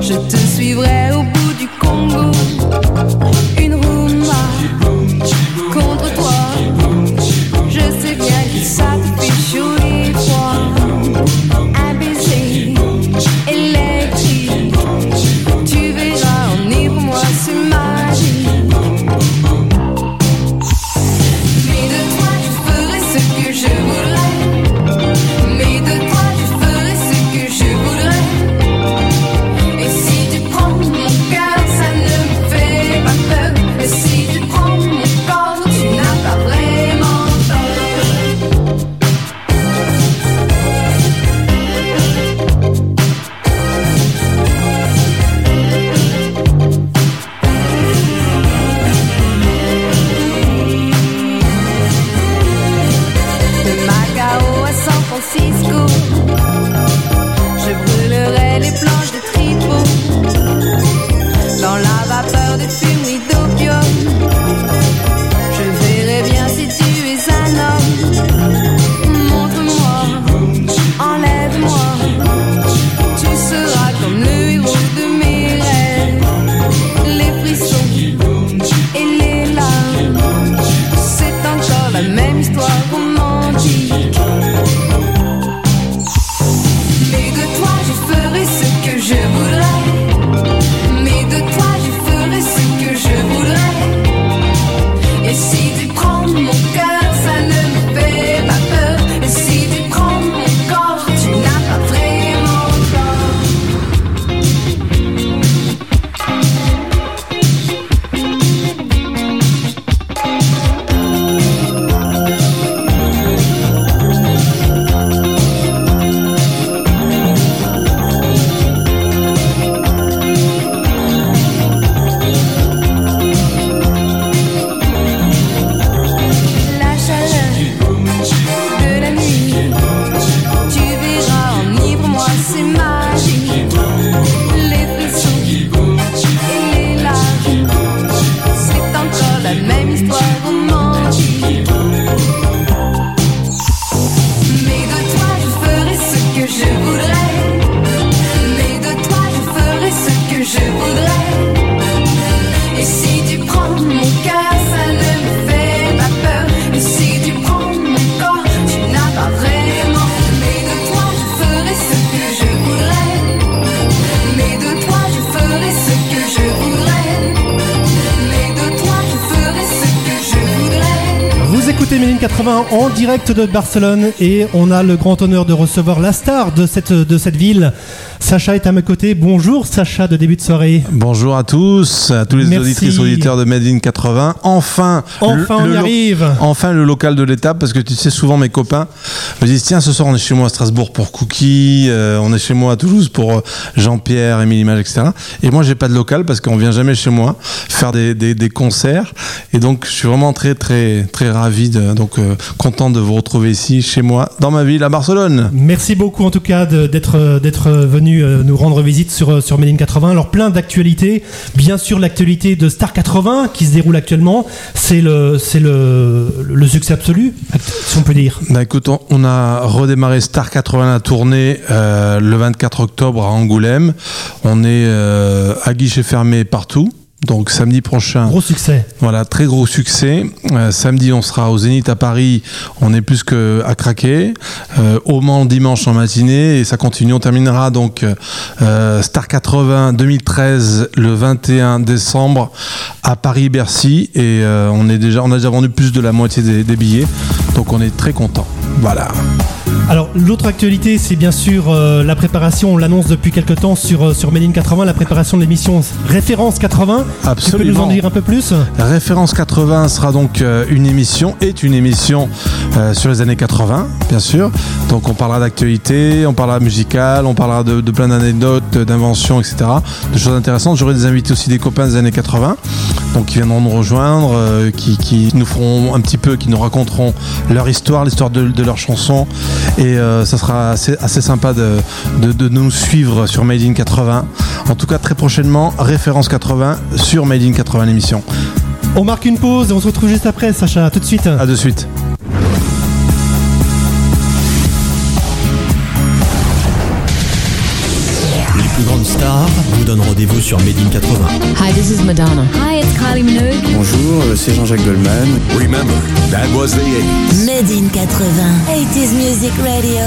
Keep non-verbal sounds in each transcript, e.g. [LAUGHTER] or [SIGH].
Je te suivrai écoutez Méline 80 en direct de Barcelone et on a le grand honneur de recevoir la star de cette, de cette ville. Sacha est à mes côtés. Bonjour Sacha de début de soirée. Bonjour à tous, à tous les Merci. auditrices auditeurs de Made in 80. Enfin, Enfin, on y arrive. Enfin le local de l'étape parce que tu sais souvent mes copains me disent tiens ce soir on est chez moi à Strasbourg pour Cookie, euh, on est chez moi à Toulouse pour euh, Jean-Pierre, Émilie Image, etc. Et moi j'ai pas de local parce qu'on vient jamais chez moi faire des, des, des concerts et donc je suis vraiment très très très ravi de, donc euh, content de vous retrouver ici chez moi dans ma ville à Barcelone. Merci beaucoup en tout cas d'être d'être venu euh, nous rendre visite sur, euh, sur Méline 80. Alors plein d'actualités. Bien sûr l'actualité de Star 80 qui se déroule actuellement. C'est le, c'est le, le succès absolu, si on peut dire. Bah écoute, on, a redémarré Star 80 la tournée euh, le 24 octobre à Angoulême. On est à guichet fermé partout. Donc samedi prochain, Gros succès. voilà, très gros succès. Euh, samedi, on sera au Zénith à Paris. On est plus que à craquer. Euh, au Mans dimanche en matinée et ça continue. On terminera donc euh, Star 80 2013 le 21 décembre à Paris Bercy et on est déjà, on a déjà vendu plus de la moitié des, des billets. Donc on est très content. Voilà. Alors l'autre actualité, c'est bien sûr euh, la préparation, on l'annonce depuis quelques temps sur, euh, sur Made in 80, la préparation de l'émission Référence 80. Tu peux nous en Absolument. dire un peu plus? Référence 80 sera donc euh, une émission, est une émission euh, sur les années 80, bien sûr. Donc on parlera d'actualité, on parlera musicale, on parlera de, de plein d'anecdotes, d'inventions, etc. De choses intéressantes. J'aurai des invités aussi des copains des années 80, donc qui viendront nous rejoindre, qui, qui nous feront un petit peu, qui nous raconteront leur histoire, l'histoire de, de leurs chansons. Et euh, ça sera assez, assez sympa de, de, de nous suivre sur Made in 80. En tout cas, très prochainement, référence 80 sur Made in 80 l'émission. On marque une pause et on se retrouve juste après, Sacha. À tout de suite. À de suite. Vous donnent rendez-vous sur Made in 80. Hi, this is Madonna. Hi, it's Kylie Minogue. Bonjour, euh, c'est Jean-Jacques Goldman. Remember, that was the 80s. Made in 80. 80s Music Radio.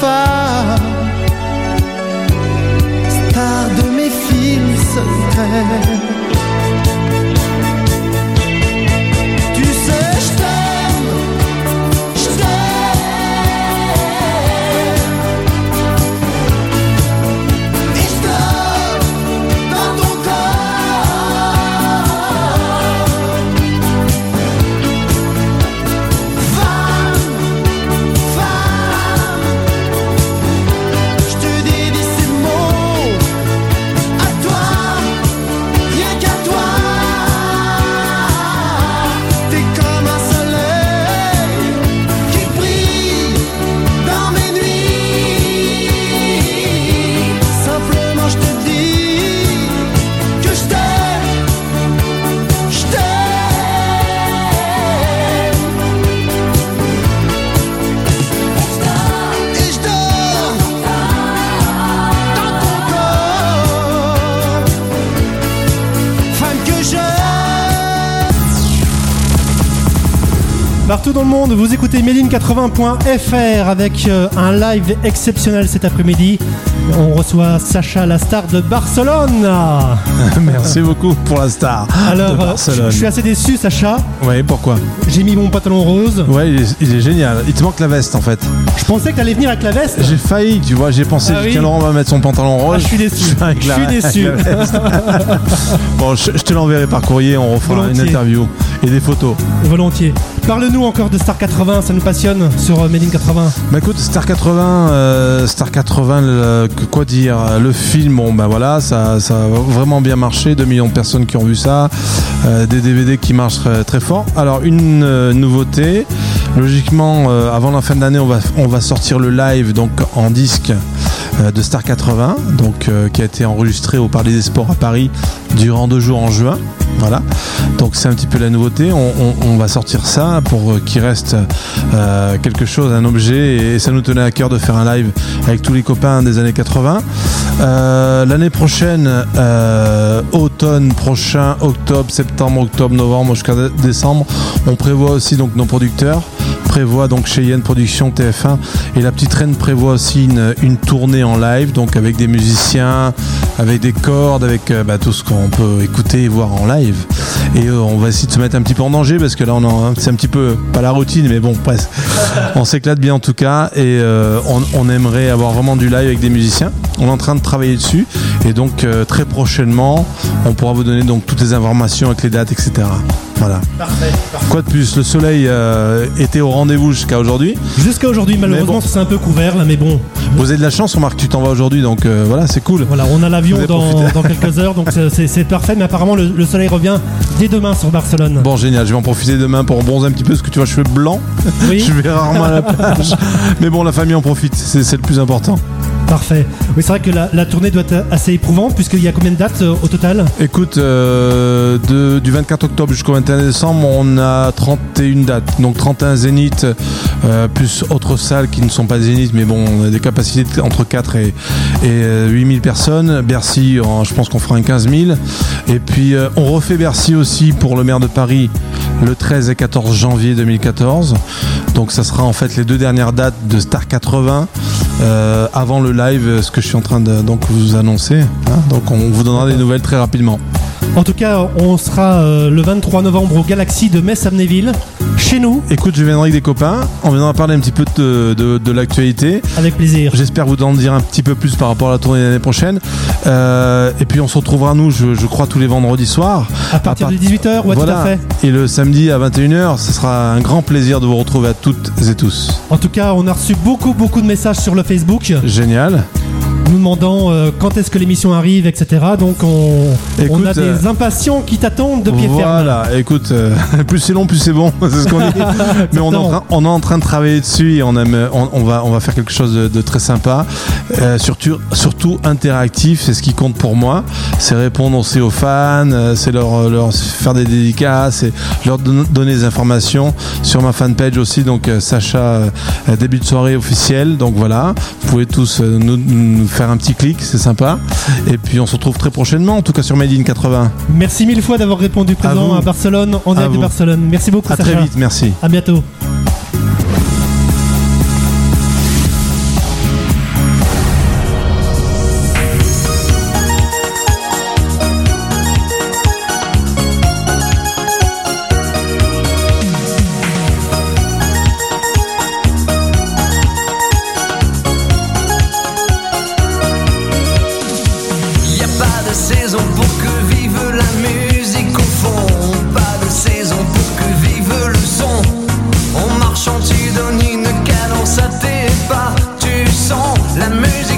Femme, star de mes films secrets. Partout dans le monde, vous écoutez Made in 80.fr avec euh, un live exceptionnel cet après-midi. On reçoit Sacha, la star de Barcelone. [LAUGHS] Merci beaucoup pour la star Alors, de euh, Barcelone. je suis assez déçu, Sacha. Oui, pourquoi? J'ai mis mon pantalon rose. Ouais, il est, il est génial. Il te manque la veste en fait. Je pensais que t'allais venir avec la veste. J'ai failli, tu vois, j'ai pensé, Ah que oui Laurent va mettre son pantalon rose. Ah, je suis déçu. [LAUGHS] Je suis déçu. [LAUGHS] bon, je, je te l'enverrai par courrier, on refera une interview et des photos. Volontiers. Parle-nous encore de Star 80, ça nous passionne sur euh, Made in 80. Bah écoute, Star 80, euh, Star 80, le- que- quoi dire Le film, bon bah voilà, ça, ça a vraiment bien marché, 2 millions de personnes qui ont vu ça, euh, des DVD qui marchent très, fort. Alors une euh, nouveauté, logiquement, euh, avant la fin de l'année, on va, sortir le live donc en disque euh, de Star 80, donc euh, qui a été enregistré au Palais des Sports à Paris durant deux jours en juin. Voilà, donc c'est un petit peu la nouveauté. On, va sortir ça pour euh, qu'il reste euh, quelque chose, un objet, et ça nous tenait à cœur de faire un live avec tous les copains des années 80. Euh, L'année prochaine, automne prochain, octobre, septembre, octobre, novembre jusqu'à dé- décembre, on prévoit aussi donc nos producteurs prévoit donc chez Yen Productions TF1 et la petite reine prévoit aussi une, une tournée en live donc avec des musiciens avec des cordes avec euh, bah, tout ce qu'on peut écouter et voir en live. Et euh, on va essayer de se mettre un petit peu en danger parce que là on en- c'est un petit peu pas la routine mais bon presque [LAUGHS] on s'éclate bien en tout cas et euh, on, on aimerait avoir vraiment du live avec des musiciens. On est en train de travailler dessus et donc euh, très prochainement on pourra vous donner donc toutes les informations avec les dates etc voilà Parfait. Quoi de plus? Le soleil euh, était au rendez-vous jusqu'à aujourd'hui. Jusqu'à aujourd'hui, malheureusement, bon. c'est un peu couvert là, mais bon. Vous avez de la chance, on marque que tu t'en vas aujourd'hui, donc euh, voilà, c'est cool. Voilà, on a l'avion dans, quelques heures, donc c'est- parfait. Mais apparemment, le, le soleil revient dès demain sur Barcelone. Bon, génial, je vais en profiter demain pour bronzer un petit peu, parce que tu vois, cheveux blancs, Oui. [LAUGHS] je vais rarement à la [LAUGHS] plage. Mais bon, la famille en profite, c'est le plus important. Parfait. Oui, c'est vrai que la, tournée doit être assez éprouvante, puisqu'il y a combien de dates euh, au total Écoute, euh, du 24 octobre jusqu'au 21 décembre, on a 31 dates. Donc 31 zéniths, euh, plus autres salles qui ne sont pas zéniths, mais bon, on a des capacités entre 4 et, et euh, 8000 personnes. Bercy, je pense qu'on fera un 15 000. Et puis, on refait Bercy aussi pour le maire de Paris le 13 et 14 janvier 2014. Donc ça sera en fait les deux dernières dates de Star 80 euh, avant le live, euh, ce que je suis en train de vous annoncer. hein. Donc on vous donnera des nouvelles très rapidement. En tout cas, on sera euh, le 23 novembre au Galaxy de Metz-Amnéville, chez nous, Écoute, je viendrai avec des copains. On viendra parler un petit peu de, de- de l'actualité. avec plaisir. J'espère vous en dire un petit peu plus par rapport à la tournée de l'année prochaine. Euh, et puis on se retrouvera, nous, je, je crois, tous les vendredis soirs. À partir part- de 18h, ouais, tout à fait. Et le samedi à 21h, ce sera un grand plaisir de vous retrouver à toutes et tous. En tout cas, on a reçu beaucoup, beaucoup de messages sur le Facebook Génial. Nous demandant euh, quand est-ce que l'émission arrive, etc. Donc, on, Écoute, on a des euh, impatients qui t'attendent de pied ferme. Voilà, écoute, euh, [LAUGHS] plus c'est long, plus c'est bon, [LAUGHS] c'est ce qu'on dit. [LAUGHS] Mais on est, en train, on est en train de travailler dessus et on, aime, on, on va, on va faire quelque chose de, de très sympa, Euh, surtout, surtout interactif, c'est ce qui compte pour moi. C'est répondre aussi aux fans, c'est leur, leur faire des dédicaces, et leur don- donner des informations sur ma fanpage aussi, donc Sacha début de soirée officiel. Donc voilà, vous pouvez tous nous, nous faire un petit clic, c'est sympa. Et puis on se retrouve très prochainement, en tout cas sur Made in 80. Merci mille fois d'avoir répondu présent à, Barcelone, en direct de. Barcelone. Merci beaucoup, À Sacha. très vite, merci. À bientôt. Sidonie ne canon, ça pas. Tu sens la musique.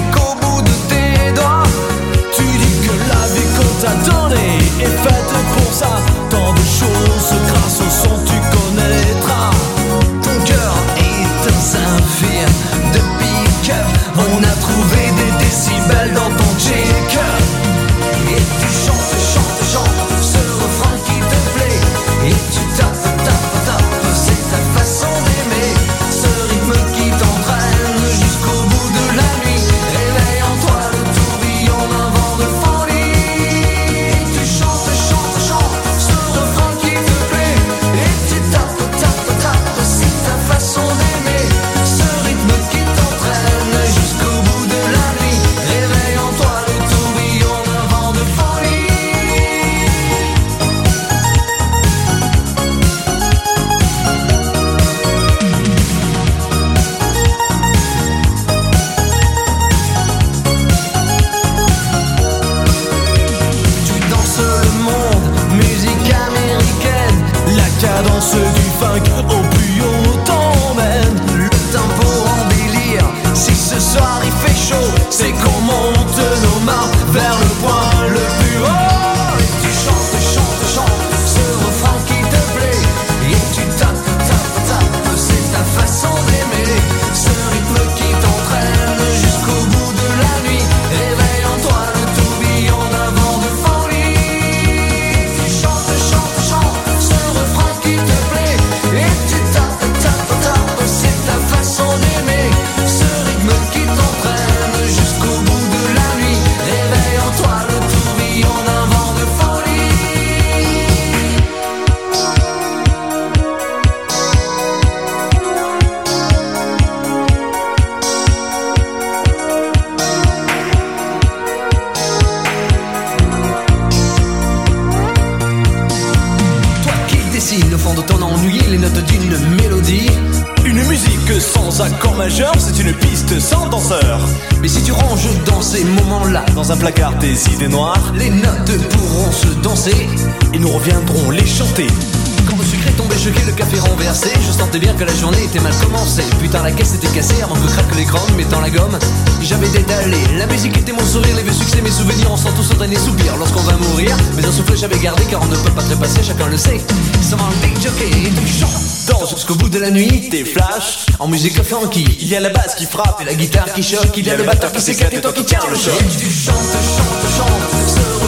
Dessines au fond de ton ennui les notes d'une mélodie. Une musique sans accord majeur, c'est une piste sans danseur. Mais si tu ranges dans ces moments-là, Dans un placard des idées noires, les notes pourront se danser. et nous reviendrons les chanter. Quand le sucré tombait choqué, le café renversé, je sentais bien que la journée était mal commencée. Putain, la caisse était cassée avant que craque l'écran, mettant la gomme. J'avais détalé, la musique était mon sourire, les vieux succès, mes souvenirs, on sent tous au dernier soupir lorsqu'on va mourir. Mais un souffle j'avais gardé car on ne peut pas trépasser, chacun le sait. Ça va jockey et tu chantes. Danse jusqu'au bout de la nuit, Des flashs, en musique funky. il y a la basse qui frappe Et la guitare qui choque, il y a le batteur qui s'éclate et toi qui tiens le choc. Tu chantes, chantes, chantes